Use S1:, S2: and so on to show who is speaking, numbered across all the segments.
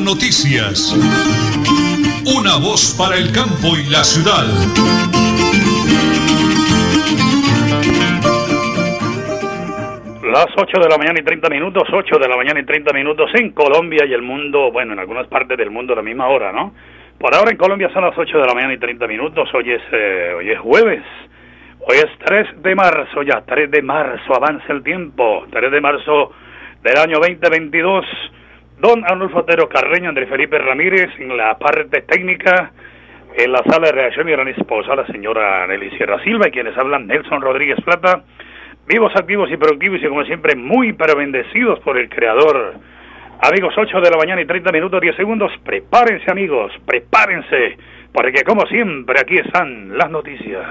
S1: Noticias. Una voz para el campo y la ciudad.
S2: Las 8 de la mañana y 30 minutos, 8 de la mañana y 30 minutos en Colombia y el mundo, bueno, en algunas partes del mundo a la misma hora, ¿no? Por ahora en Colombia son las 8 de la mañana y 30 minutos, hoy es, eh, hoy es jueves, hoy es 3 de marzo ya, 3 de marzo, avanza el tiempo, 3 de marzo del año 2022. Don Arnulfo Otero Carreño, Andrés Felipe Ramírez en la parte técnica, en la sala de reacción y gran esposa, la señora Nelly Sierra Silva, y quienes hablan Nelson Rodríguez Plata, vivos, activos y productivos y como siempre muy pero bendecidos por el Creador. Amigos, 8 de la mañana y 30 minutos 10 segundos, prepárense amigos, prepárense, porque como siempre aquí están las noticias.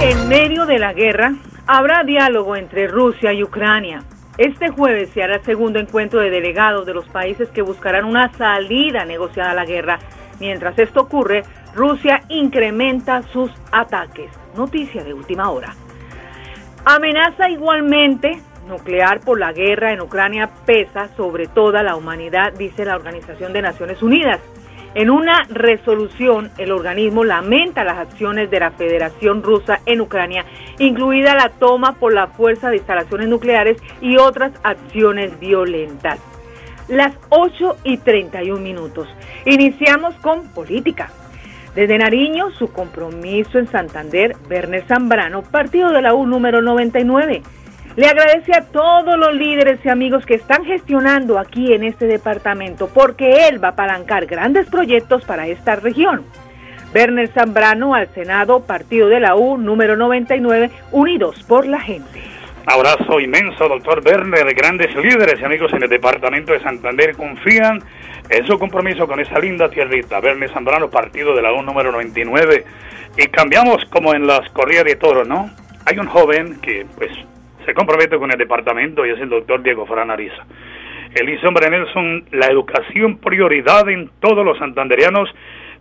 S3: En medio de la guerra, habrá diálogo entre Rusia y Ucrania. Este jueves se hará el segundo encuentro de delegados de los países que buscarán una salida negociada a la guerra. Mientras esto ocurre, Rusia incrementa sus ataques. Noticia de última hora. Amenaza igualmente nuclear por la guerra en Ucrania pesa sobre toda la humanidad, dice la Organización de Naciones Unidas. En una resolución, el organismo lamenta las acciones de la Federación Rusa en Ucrania, incluida la toma por la fuerza de instalaciones nucleares y otras acciones violentas. Las 8 y 31 minutos. Iniciamos con política. Desde Nariño, su compromiso en Santander, Werner Zambrano, partido de la U número 99. Le agradece a todos los líderes y amigos que están gestionando aquí en este departamento porque él va a apalancar grandes proyectos para esta región. Werner Zambrano al Senado, partido de la U número 99, Unidos por la Gente.
S2: Abrazo inmenso, doctor Werner. Grandes líderes y amigos en el departamento de Santander confían en su compromiso con esa linda tierrita. Werner Zambrano, partido de la U número 99. Y cambiamos como en las corridas de toro, ¿no? Hay un joven que, pues, se compromete con el departamento y es el doctor Diego Fran Ariza. Dice, hombre Nelson, la educación prioridad en todos los santanderianos.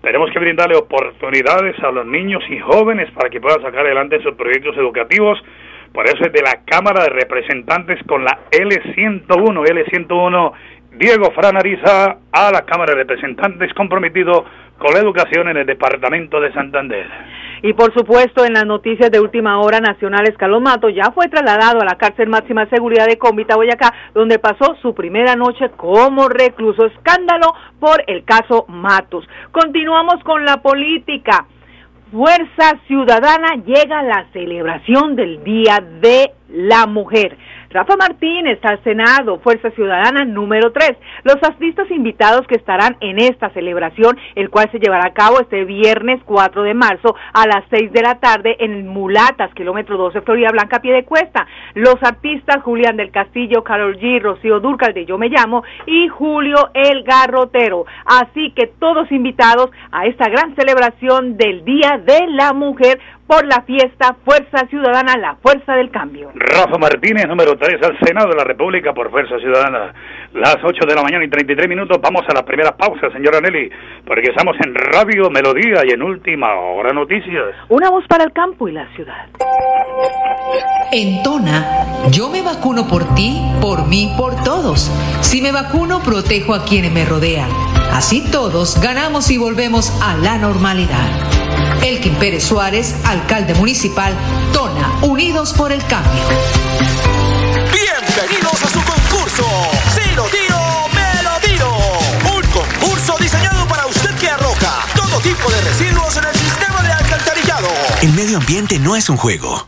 S2: Tenemos que brindarle oportunidades a los niños y jóvenes para que puedan sacar adelante sus proyectos educativos. Por eso es de la Cámara de Representantes con la L101, L101, Diego Fran Ariza a la Cámara de Representantes comprometido con la educación en el departamento de Santander.
S3: Y por supuesto, en las noticias de última hora, Nacional Escalón Mato ya fue trasladado a la cárcel máxima seguridad de Cómbita, Boyacá, donde pasó su primera noche como recluso. Escándalo por el caso Matos. Continuamos con la política. Fuerza Ciudadana llega a la celebración del Día de la Mujer. Rafa Martínez al Senado, Fuerza Ciudadana número 3. Los artistas invitados que estarán en esta celebración, el cual se llevará a cabo este viernes 4 de marzo a las 6 de la tarde en Mulatas, kilómetro 12, Florida Blanca, pie de cuesta. Los artistas Julián del Castillo, Carol G, Rocío Durcal de Yo Me Llamo y Julio El Garrotero. Así que todos invitados a esta gran celebración del Día de la Mujer por la fiesta Fuerza Ciudadana, la fuerza del cambio.
S2: Rafa Martínez, número 3 al Senado de la República por Fuerza Ciudadana. Las 8 de la mañana y 33 minutos, vamos a la primera pausa, señora Nelly, porque estamos en Radio Melodía y en Última Hora Noticias.
S3: Una voz para el campo y la ciudad.
S4: En Tona, yo me vacuno por ti, por mí, por todos. Si me vacuno, protejo a quienes me rodean. Así todos ganamos y volvemos a la normalidad. Elkin Pérez Suárez, alcalde municipal, Tona, Unidos por el Cambio.
S5: Bienvenidos a su concurso. Si lo tiro, me lo tiro. Un concurso diseñado para usted que arroja todo tipo de residuos en el sistema de alcantarillado.
S6: El medio ambiente no es un juego.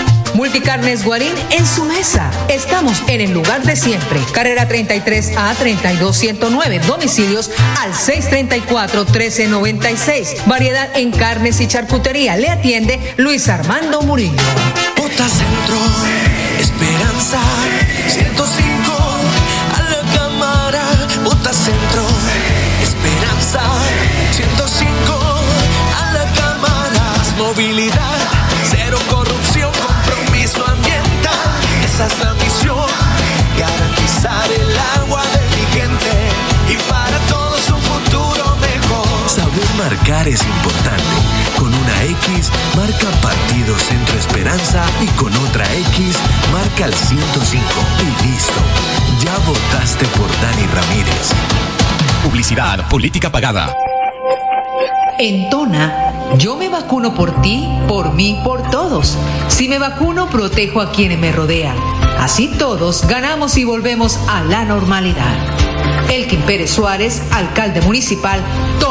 S4: Multicarnes Guarín en su mesa. Estamos en el lugar de siempre. Carrera 33 a 32109. Domicilios al 634 1396. Variedad en carnes y charcutería. Le atiende Luis Armando Murillo.
S7: Bota Centro, Esperanza, 105 a la cámara. Bota Centro, Esperanza, 105 a la cámara. Movilidad, marcar es importante. Con una X, marca Partido Centro Esperanza y con otra X, marca el 105. Y listo. Ya votaste por Dani Ramírez.
S1: Publicidad, política pagada.
S4: En Tona, yo me vacuno por ti, por mí, por todos. Si me vacuno, protejo a quienes me rodean. Así todos ganamos y volvemos a la normalidad. Elkin Pérez Suárez, alcalde municipal, Tona,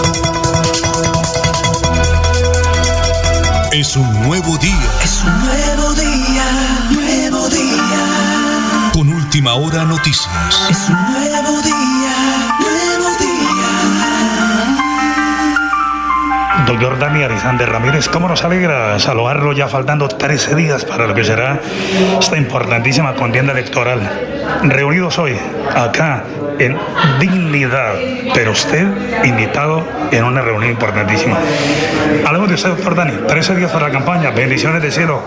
S1: Es un nuevo día.
S7: Es un nuevo día, nuevo día.
S1: Con última hora noticias.
S7: Es un nuevo día, nuevo día.
S2: Doctor Dani Alexander Ramírez, ¿cómo nos alegra saludarlo ya faltando 13 días para lo que será esta importantísima contienda electoral? Reunidos hoy, acá, en dignidad, pero usted invitado en una reunión importantísima. Hablemos de usted, doctor Dani, 13 días para la campaña, bendiciones de cielo.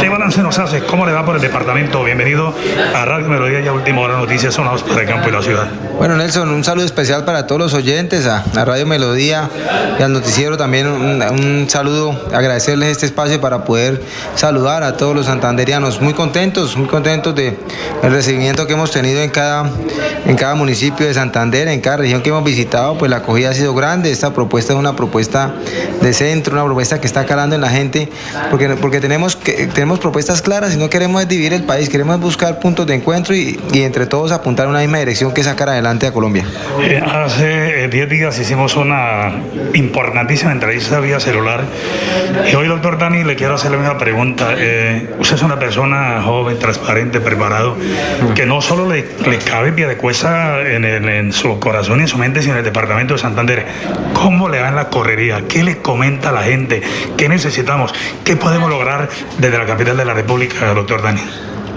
S2: ¿Qué balance nos hace? ¿Cómo le va por el departamento? Bienvenido a Radio Melodía y a Última Hora Noticias, sonados para el campo y la ciudad.
S8: Bueno, Nelson, un saludo especial para todos los oyentes, a, Radio Melodía y al noticiero también un, un saludo, agradecerles este espacio para poder saludar a todos los santanderianos. Muy contentos, muy contentos de el recibimiento que hemos tenido en cada, en cada municipio de Santander, en cada región que hemos visitado, pues la acogida ha sido grande. Esta propuesta es una propuesta de centro, una propuesta que está calando en la gente, porque, porque tenemos, que, tenemos propuestas claras y no queremos dividir el país, queremos buscar puntos de encuentro y, y entre todos apuntar a una misma dirección que sacar adelante a Colombia.
S2: Eh, hace 10 días hicimos una importantísima entrevista vía celular y hoy, doctor Dani, le quiero hacer la misma pregunta. Eh, usted es una persona joven, transparente, preparado, que no solo le, le cabe pie de cuesta en, el- en su corazón y en su mente, sino en el departamento de Santander. ¿Cómo le va en la correría? ¿Qué le comenta a la gente? ¿Qué necesitamos? ¿Qué podemos lograr desde la capital de la República, doctor Dani?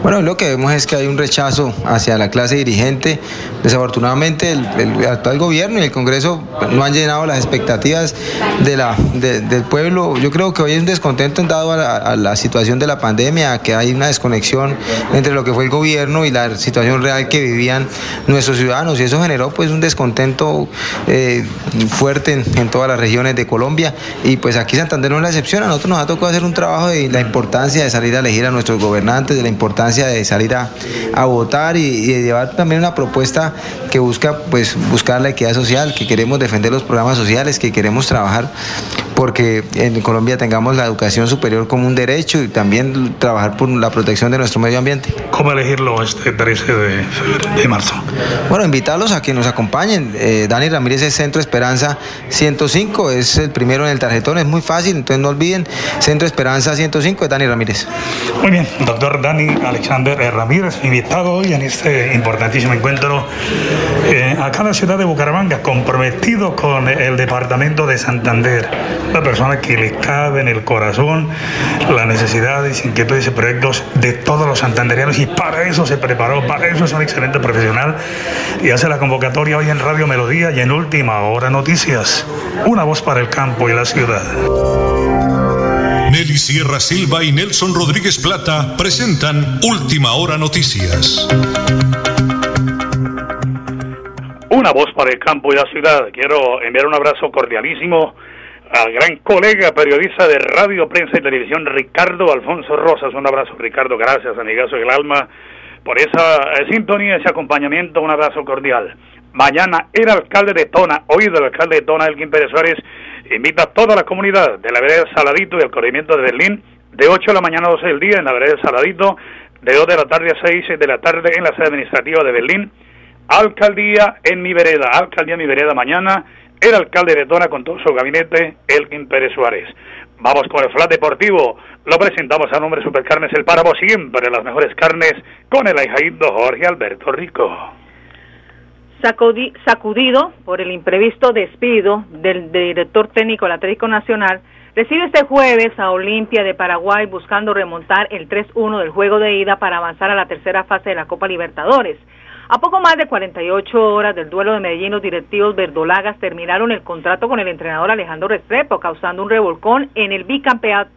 S8: Bueno, lo que vemos es que hay un rechazo hacia la clase dirigente. Desafortunadamente, el, actual gobierno y el Congreso no han llenado las expectativas del pueblo. Yo creo que hoy hay un descontento dado a la, a la situación de la pandemia, que hay una desconexión entre lo que fue el gobierno y la situación real que vivían nuestros ciudadanos. Y eso generó pues un descontento eh, fuerte en, en todas las regiones de Colombia. Y pues aquí Santander no es la excepción. A nosotros nos ha tocado hacer un trabajo de la importancia de salir a elegir a nuestros gobernantes, de la importancia de salir a, votar y, y llevar también una propuesta que busca pues buscar la equidad social, que queremos defender los programas sociales, que queremos trabajar porque en Colombia tengamos la educación superior como un derecho y también trabajar por la protección de nuestro medio ambiente.
S2: ¿Cómo elegirlo este 13 de, de marzo?
S8: Bueno, invitarlos a que nos acompañen. Eh, Dani Ramírez es Centro Esperanza 105, es el primero en el tarjetón, es muy fácil, entonces no olviden, Centro Esperanza 105 es Dani Ramírez.
S2: Muy bien, doctor Dani Alexander eh, Ramírez, invitado hoy en este importantísimo encuentro eh, acá en la ciudad de Bucaramanga, comprometido con el departamento de Santander. Una persona que le cabe en el corazón las necesidades, inquietudes y proyectos de todos los santanderianos y para eso se preparó, para eso es un excelente profesional y hace la convocatoria hoy en Radio Melodía y en Última Hora Noticias. Una voz para el campo y la ciudad.
S1: Nelly Sierra Silva y Nelson Rodríguez Plata presentan Última Hora Noticias.
S2: Una voz para el campo y la ciudad. Quiero enviar un abrazo cordialísimo al gran colega periodista de radio, prensa y televisión, Ricardo Alfonso Rosas. Un abrazo, Ricardo. Gracias, amigazo del alma, por esa eh, sintonía, ese acompañamiento. Un abrazo cordial. mañana el alcalde de Tona, oído el alcalde de Tona, Elkin Pérez Suárez, invita a toda la comunidad de la vereda Saladito y el corregimiento de Berlín, de 8 de la mañana a 12 del día en la vereda Saladito, de 2 de la tarde a 6 de la tarde en la sede administrativa de Berlín, alcaldía en mi vereda, alcaldía en mi vereda mañana, el alcalde de Tona con todo su gabinete, Elkin Pérez Suárez. Vamos con el flat deportivo. Lo presentamos a nombre de Supercarnes El Páramo, siempre las mejores carnes, con el ahijaído Jorge Alberto Rico.
S3: Sacudido por el imprevisto despido del director técnico del Atlético Nacional, recibe este jueves a Olimpia de Paraguay buscando remontar el 3-1 del juego de ida para avanzar a la tercera fase de la Copa Libertadores. A poco más de 48 horas del duelo de Medellín, los directivos verdolagas terminaron el contrato con el entrenador Alejandro Restrepo, causando un revolcón en el bicampeón,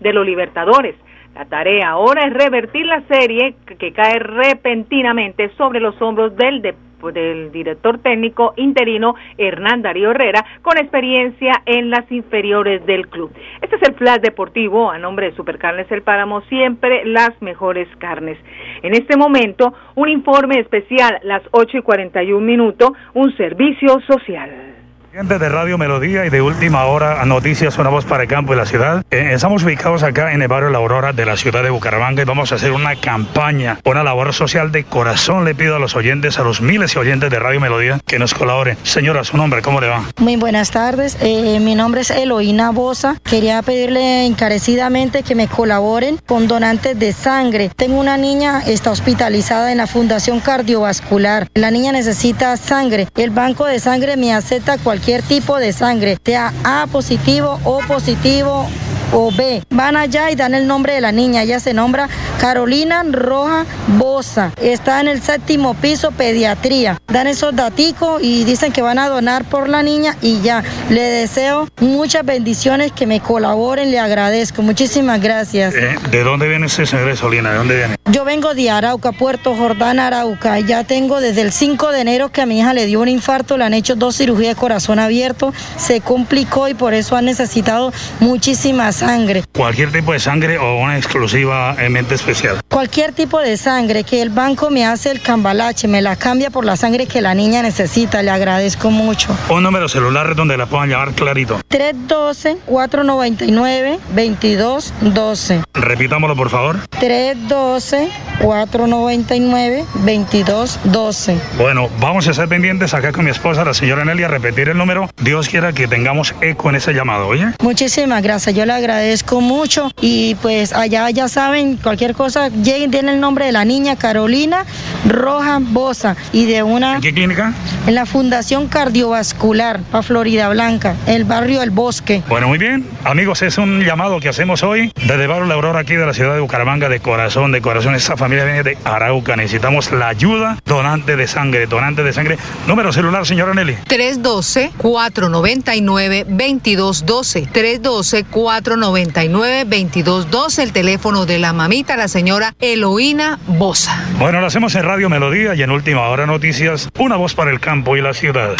S3: de los Libertadores. La tarea ahora es revertir la serie que cae repentinamente sobre los hombros del deporte del director técnico interino Hernán Darío Herrera, con experiencia en las inferiores del club. Este es el flash deportivo a nombre de Supercarnes El Páramo, siempre las mejores carnes. En este momento, un informe especial, las 8 y 41 minutos, un servicio social
S9: de Radio Melodía y de Última Hora Noticias Una Voz para el Campo y la Ciudad. Eh, estamos ubicados acá en el barrio La Aurora de la ciudad de Bucaramanga y vamos a hacer una campaña, una labor social de corazón. Le pido a los oyentes, a los miles de oyentes de Radio Melodía que nos colaboren. Señora, su nombre, ¿cómo le va?
S10: Muy buenas tardes. Eh, mi nombre es Eloína Bosa. Quería pedirle encarecidamente que me colaboren con donantes de sangre. Tengo una niña, está hospitalizada en la Fundación Cardiovascular. La niña necesita sangre. El banco de sangre me acepta cualquier tipo de sangre, sea A positivo, O positivo o B. Van allá y dan el nombre de la niña. Ella se nombra Carolina Roja Bosa. Está en el séptimo piso pediatría. Dan esos daticos y dicen que van a donar por la niña y ya. Le deseo muchas bendiciones, que me colaboren, le agradezco. Muchísimas gracias.
S9: Eh, ¿De dónde viene ese señor Solina? ¿De dónde viene?
S10: Yo vengo de Arauca, Puerto Jordán, Arauca. Ya tengo desde el 5 de enero que a mi hija le dio un infarto, le han hecho dos cirugías de corazón abierto, se complicó y por eso han necesitado muchísimas sangre.
S9: ¿Cualquier tipo de sangre o una exclusivamente especial?
S10: Cualquier tipo de sangre, que el banco me hace el cambalache, me la cambia por la sangre que la niña necesita, le agradezco mucho.
S9: Un número celular donde la puedan llamar clarito.
S10: 312-499-2212.
S9: Repitámoslo por favor.
S10: 312-499-2212.
S9: Bueno, vamos a ser pendientes acá con mi esposa, la señora Nelly, a repetir el número. Dios quiera que tengamos eco en ese llamado, ¿oye?
S10: Muchísimas gracias, yo le agradezco mucho y pues allá ya saben, cualquier cosa, lleguen, tienen el nombre de la niña Carolina Roja Bosa y de una...
S9: ¿En qué clínica?
S10: En la Fundación Cardiovascular, para Florida Blanca, el barrio El Bosque.
S9: Bueno, muy bien, amigos, es un llamado que hacemos hoy desde Barrio La Aurora, aquí de la ciudad de Bucaramanga, de corazón, de corazón. Esta familia viene de Arauca, necesitamos la ayuda donante de sangre, donante de sangre. Número celular, señora Nelly.
S4: 312-499-2212. 312-499-2212, el teléfono de la mamita, la señora Eloína Bosa.
S9: Bueno, lo hacemos en Radio Melodía y en Última Hora Noticias, una voz para el campo y la ciudad.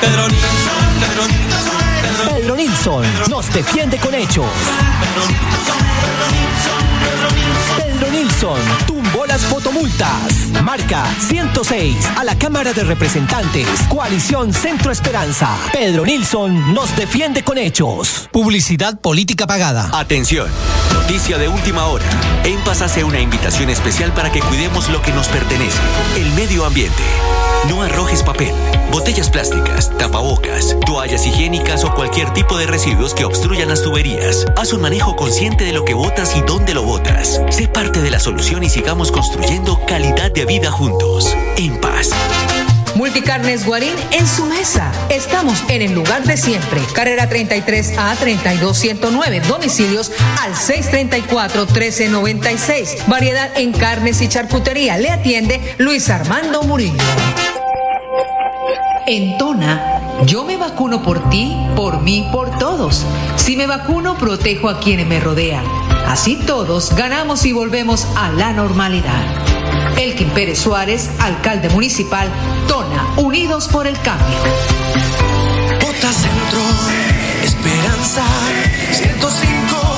S5: Pedro Nilsson, nos defiende con hechos. Pedro Nilsson tumbó las fotomultas. Marca 106 a la Cámara de Representantes. Coalición Centro Esperanza. Pedro Nilsson nos defiende con hechos. Publicidad política pagada.
S6: Atención, noticia de última hora. En Paz hace una invitación especial para que cuidemos lo que nos pertenece, el medio ambiente. No arrojes papel, botellas plásticas, tapabocas, toallas higiénicas o cualquier tipo de residuos que obstruyan las tuberías. Haz un manejo consciente de lo que botas y dónde lo botas. Sé parte de la solución y sigamos construyendo calidad de vida juntos. En paz.
S4: Multicarnes Guarín en su mesa. Estamos en el lugar de siempre. Carrera 33 a 32109. Domicilios al 634 1396. Variedad en carnes y charcutería. Le atiende Luis Armando Murillo. En Tona, yo me vacuno por ti, por mí, por todos. Si me vacuno, protejo a quienes me rodean. Así todos ganamos y volvemos a la normalidad. Elkin Pérez Suárez, alcalde municipal, Tona, Unidos por el Cambio.
S5: Bota Centro, Esperanza, 105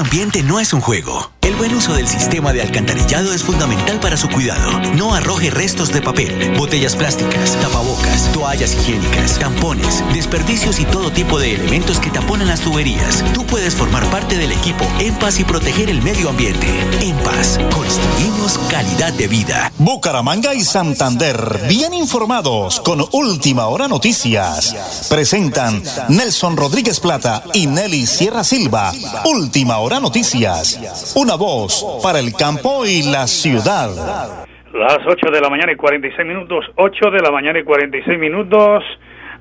S6: ambiente no es un juego. Buen uso del sistema de alcantarillado es fundamental para su cuidado. No arroje restos de papel, botellas plásticas, tapabocas, toallas higiénicas, tampones, desperdicios y todo tipo de elementos que taponan las tuberías. Tú puedes formar parte del equipo En Paz y proteger el medio ambiente. En Paz, construimos calidad de vida.
S11: Bucaramanga y Santander, bien informados con Última Hora Noticias. Presentan Nelson Rodríguez Plata y Nelly Sierra Silva. Última Hora Noticias. Una voz para el campo y la ciudad.
S2: Las 8 de la mañana y 46 minutos, 8 de la mañana y 46 minutos.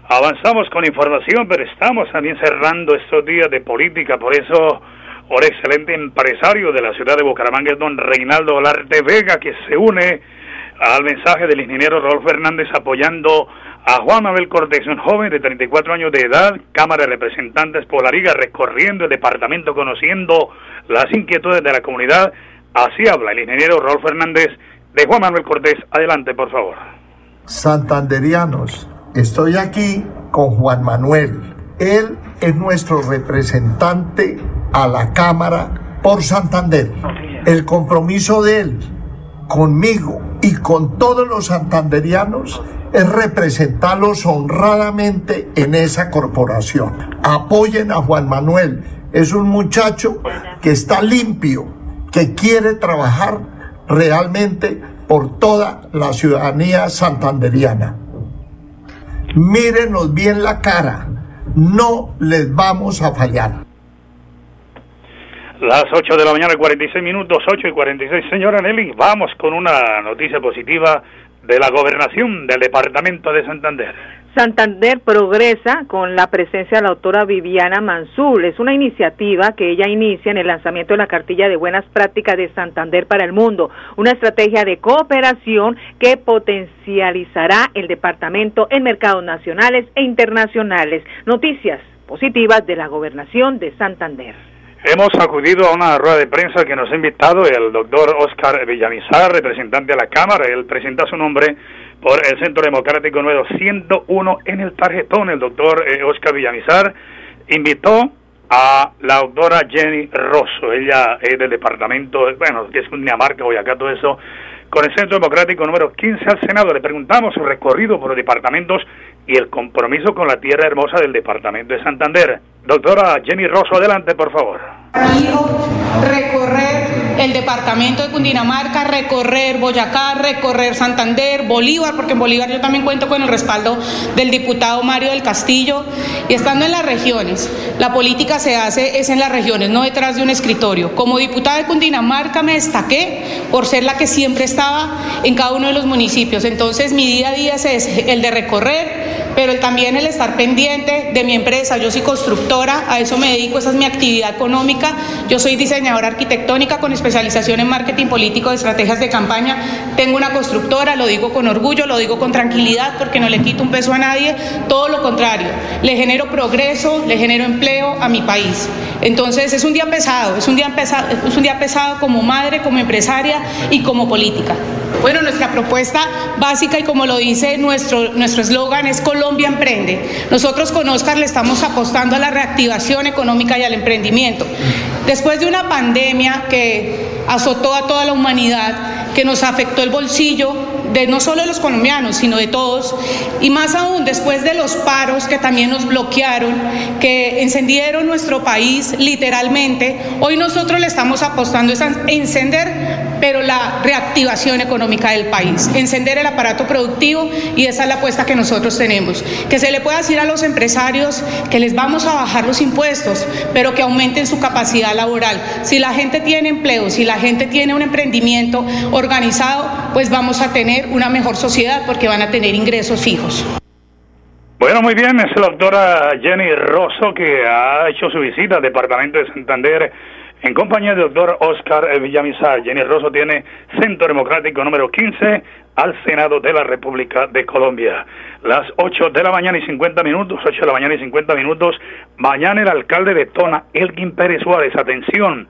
S2: Avanzamos con información, pero estamos también cerrando estos días de política, por eso, por excelente empresario de la ciudad de Bucaramanga es don Reinaldo Olarte Vega, que se une al mensaje del ingeniero Rodolfo Fernández apoyando a Juan Mabel Cortés, un joven de 34 años de edad, Cámara de Representantes por la Liga, recorriendo el departamento, conociendo las inquietudes de la comunidad. Así habla el ingeniero Rodolfo Fernández de Juan Manuel Cortés. Adelante, por favor.
S12: Santanderianos, estoy aquí con Juan Manuel. Él es nuestro representante a la Cámara por Santander. El compromiso de él conmigo y con todos los santanderianos es representarlos honradamente en esa corporación. Apoyen a Juan Manuel. Es un muchacho que está limpio, que quiere trabajar realmente por toda la ciudadanía santanderiana. Mírenos bien la cara, no les vamos a fallar.
S2: Las 8 de la mañana y 46 minutos, 8 y 46. Señora Nelly, vamos con una noticia positiva de la gobernación del departamento de Santander.
S3: Santander progresa con la presencia de la autora Viviana Mansul. Es una iniciativa que ella inicia en el lanzamiento de la cartilla de buenas prácticas de Santander para el mundo, una estrategia de cooperación que potencializará el departamento en mercados nacionales e internacionales. Noticias positivas de la gobernación de Santander.
S2: Hemos acudido a una rueda de prensa que nos ha invitado el doctor Oscar Villamizar, representante de la Cámara. Él presenta su nombre por el Centro Democrático número 101 en el tarjetón. El doctor eh, Oscar Villamizar invitó a la doctora Jenny Rosso. Ella es del departamento, bueno, que es Dinamarca, Boyacá, todo eso, con el Centro Democrático número 15 al Senado. Le preguntamos su recorrido por los departamentos y el compromiso con la tierra hermosa del departamento de Santander. Doctora Jenny Rosso, adelante, por favor.
S13: Recorrer el departamento de Cundinamarca, recorrer Boyacá, recorrer Santander, Bolívar, porque en Bolívar yo también cuento con el respaldo del diputado Mario del Castillo, y estando en las regiones, la política se hace es en las regiones, no detrás de un escritorio. Como diputada de Cundinamarca me destaqué por ser la que siempre estaba en cada uno de los municipios, entonces mi día a día es el de recorrer, pero también el estar pendiente de mi empresa. Yo soy constructora, a eso me dedico, esa es mi actividad económica. Yo soy diseñadora arquitectónica con especialización en marketing político de estrategias de campaña. Tengo una constructora, lo digo con orgullo, lo digo con tranquilidad porque no le quito un peso a nadie, todo lo contrario. Le genero progreso, le genero empleo a mi país. Entonces es un día pesado, es un día pesado, es un día pesado como madre, como empresaria y como política. Bueno, nuestra propuesta básica y como lo dice nuestro nuestro eslogan es Colombia emprende. Nosotros con Oscar le estamos apostando a la reactivación económica y al emprendimiento. Después de una pandemia que azotó a toda la humanidad, que nos afectó el bolsillo de no solo de los colombianos, sino de todos, y más aún después de los paros que también nos bloquearon, que encendieron nuestro país literalmente, hoy nosotros le estamos apostando a encender pero la reactivación económica del país, encender el aparato productivo y esa es la apuesta que nosotros tenemos. Que se le pueda decir a los empresarios que les vamos a bajar los impuestos, pero que aumenten su capacidad laboral. Si la gente tiene empleo, si la gente tiene un emprendimiento organizado, pues vamos a tener una mejor sociedad porque van a tener ingresos fijos.
S2: Bueno, muy bien, es la doctora Jenny Rosso que ha hecho su visita al departamento de Santander en compañía del doctor Oscar Villamizar. Jenny Rosso tiene Centro Democrático número 15 al Senado de la República de Colombia. Las 8 de la mañana y 50 minutos, 8 de la mañana y 50 minutos, mañana el alcalde de Tona, Elgin Pérez Suárez, atención,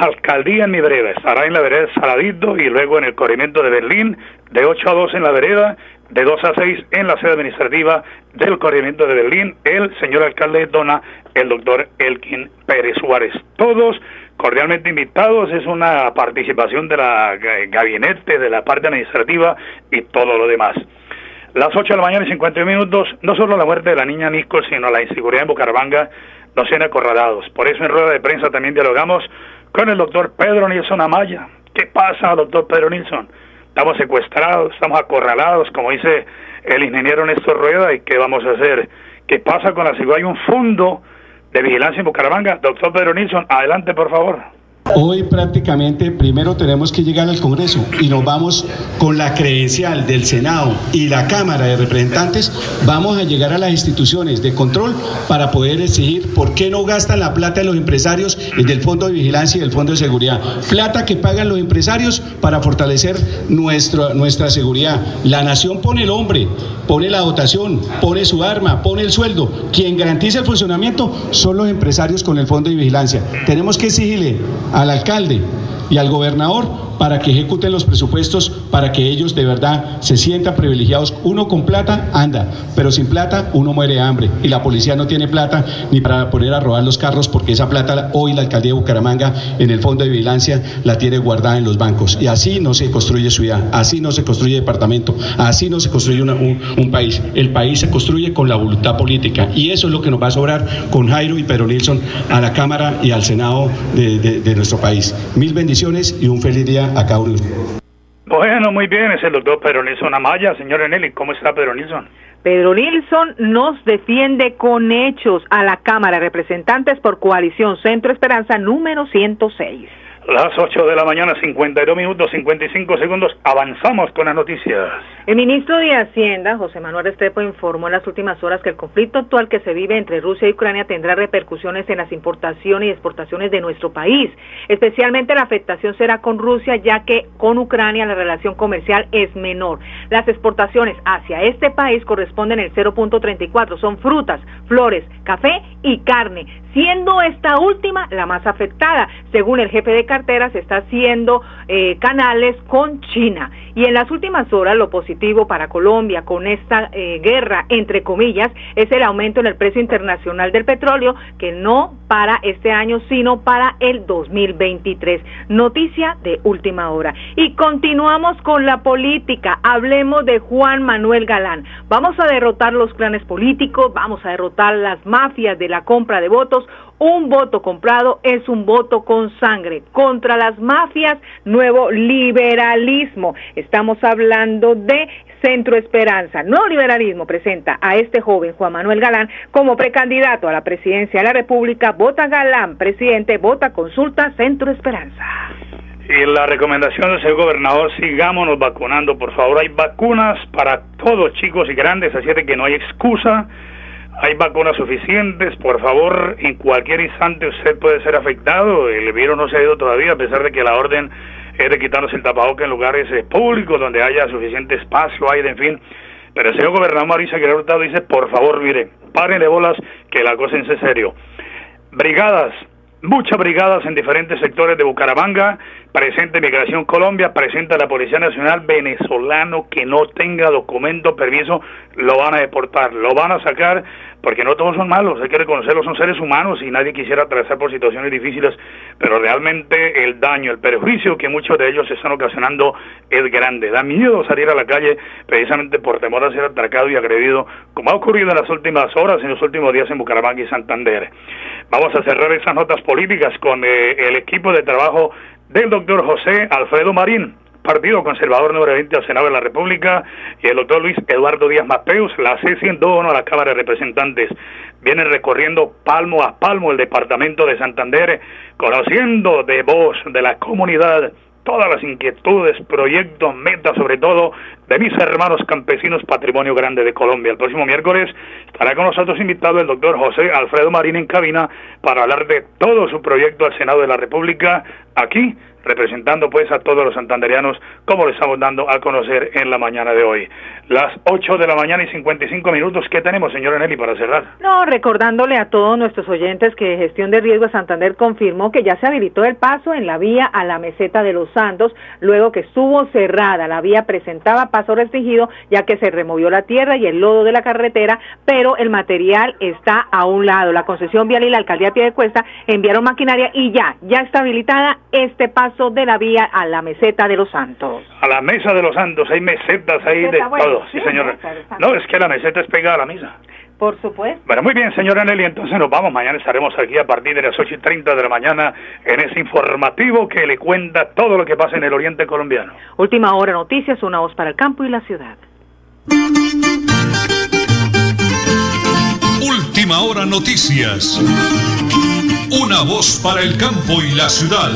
S2: alcaldía en mi vereda, estará en la vereda Saladito y luego en el corrimiento de Berlín, de 8 a 2 en la vereda de 2 a 6 en la sede administrativa del corregimiento de Berlín, el señor alcalde de Dona, el doctor Elkin Pérez Suárez. Todos cordialmente invitados, es una participación de la gabinete, de la parte administrativa y todo lo demás. Las 8 de la mañana y 50 minutos, no solo la muerte de la niña Nico, sino la inseguridad en Bucaramanga nos tiene acorralados. Por eso en rueda de prensa también dialogamos con el doctor Pedro Nilsson Amaya. ¿Qué pasa, doctor Pedro Nilsson? estamos secuestrados, estamos acorralados, como dice el ingeniero Néstor Rueda, y qué vamos a hacer. ¿Qué pasa con la seguridad? Hay un fondo de vigilancia en Bucaramanga. Doctor Pedro Nilsson, adelante, por favor.
S14: Hoy prácticamente primero tenemos que llegar al Congreso y nos vamos con la credencial del Senado y la Cámara de Representantes, vamos a llegar a las instituciones de control para poder exigir por qué no gastan la plata de los empresarios del Fondo de Vigilancia y del Fondo de Seguridad. Plata que pagan los empresarios para fortalecer nuestra, nuestra seguridad. La nación pone el hombre, pone la dotación, pone su arma, pone el sueldo. Quien garantiza el funcionamiento son los empresarios con el Fondo de Vigilancia. Tenemos que exigirle al alcalde y al gobernador para que ejecuten los presupuestos, para que ellos de verdad se sientan privilegiados. Uno con plata anda, pero sin plata uno muere de hambre. Y la policía no tiene plata ni para poner a robar los carros, porque esa plata hoy la alcaldía de Bucaramanga en el fondo de vigilancia la tiene guardada en los bancos. Y así no se construye ciudad, así no se construye departamento, así no se construye un, país. El país se construye con la voluntad política. Y eso es lo que nos va a sobrar con Jairo y Pedro Nilsson a la Cámara y al Senado de, de nuestro país. Mil bendiciones y un feliz día a
S2: Bueno, muy bien, es el doctor Pedro Nilsson Amaya. Señor Eneli, ¿cómo está Pedro Nilsson?
S3: Pedro Nilsson nos defiende con hechos a la Cámara de Representantes por Coalición Centro Esperanza número 106.
S2: Las 8 de la mañana, 52 minutos, 55 segundos. Avanzamos con las noticias.
S3: El ministro de Hacienda, José Manuel Restrepo, informó en las últimas horas que el conflicto actual que se vive entre Rusia y Ucrania tendrá repercusiones en las importaciones y exportaciones de nuestro país. Especialmente la afectación será con Rusia, ya que con Ucrania la relación comercial es menor. Las exportaciones hacia este país corresponden al 0.34. Son frutas, flores, café y carne, siendo esta última la más afectada. Según el jefe de cartera, se está haciendo eh, canales con China. Y en las últimas horas, lo positivo para Colombia con esta eh, guerra, entre comillas, es el aumento en el precio internacional del petróleo, que no para este año, sino para el 2023. Noticia de última hora. Y continuamos con la política. Hablemos de Juan Manuel Galán. Vamos a derrotar los planes políticos, vamos a derrotar las mafias de la compra de votos un voto comprado es un voto con sangre. Contra las mafias, nuevo liberalismo. Estamos hablando de Centro Esperanza. Nuevo liberalismo presenta a este joven Juan Manuel Galán como precandidato a la presidencia de la República. Vota Galán, presidente, vota consulta Centro Esperanza.
S2: Y la recomendación del señor gobernador, sigámonos vacunando, por favor. Hay vacunas para todos, chicos y grandes, así que no hay excusa hay vacunas suficientes, por favor, en cualquier instante usted puede ser afectado, el virus no se ha ido todavía, a pesar de que la orden es de quitarnos el tapaboca en lugares eh, públicos donde haya suficiente espacio, aire, en fin. Pero el señor gobernador Mauricio Aguilar Hurtado dice, por favor, mire, párenle bolas que la cosa es en serio. Brigadas, muchas brigadas en diferentes sectores de Bucaramanga, presente Migración Colombia, presenta la Policía Nacional venezolano que no tenga documento, permiso, lo van a deportar, lo van a sacar, porque no todos son malos, hay que reconocerlos, son seres humanos y nadie quisiera atravesar por situaciones difíciles, pero realmente el daño, el perjuicio que muchos de ellos están ocasionando es grande. Da miedo salir a la calle precisamente por temor a ser atracado y agredido, como ha ocurrido en las últimas horas, en los últimos días en Bucaramanga y Santander. Vamos a cerrar esas notas políticas con eh, el equipo de trabajo del doctor José Alfredo Marín, Partido Conservador número 20 al Senado de la República, y el doctor Luis Eduardo Díaz Mateus, la C101 a la Cámara de Representantes. Vienen recorriendo palmo a palmo el departamento de Santander, conociendo de voz de la comunidad todas las inquietudes, proyectos, metas, sobre todo de mis hermanos campesinos Patrimonio Grande de Colombia. El próximo miércoles estará con nosotros invitado el doctor José Alfredo Marín en cabina para hablar de todo su proyecto al Senado de la República aquí representando pues a todos los santanderianos como le estamos dando a conocer en la mañana de hoy. Las 8 de la mañana y 55 minutos, ¿qué tenemos, señora Nelly, para cerrar?
S3: No, recordándole a todos nuestros oyentes que Gestión de Riesgo Santander confirmó que ya se habilitó el paso en la vía a la meseta de los Santos, luego que estuvo cerrada. La vía presentaba paso restringido ya que se removió la tierra y el lodo de la carretera, pero el material está a un lado. La concesión vial y la alcaldía de Cuesta enviaron maquinaria y ya, ya está habilitada este paso de la vía a la meseta de los Santos.
S2: A la mesa de los Santos, hay mesetas ahí de todo, sí, señora. No, es que la meseta es pegada a la misa.
S3: Por supuesto.
S2: Bueno, muy bien, señora Nelly, entonces nos vamos. Mañana estaremos aquí a partir de las 8 y 30 de la mañana en ese informativo que le cuenta todo lo que pasa en el oriente colombiano.
S3: Última hora noticias, una voz para el campo y la ciudad.
S1: Última hora noticias. Una voz para el campo y la ciudad.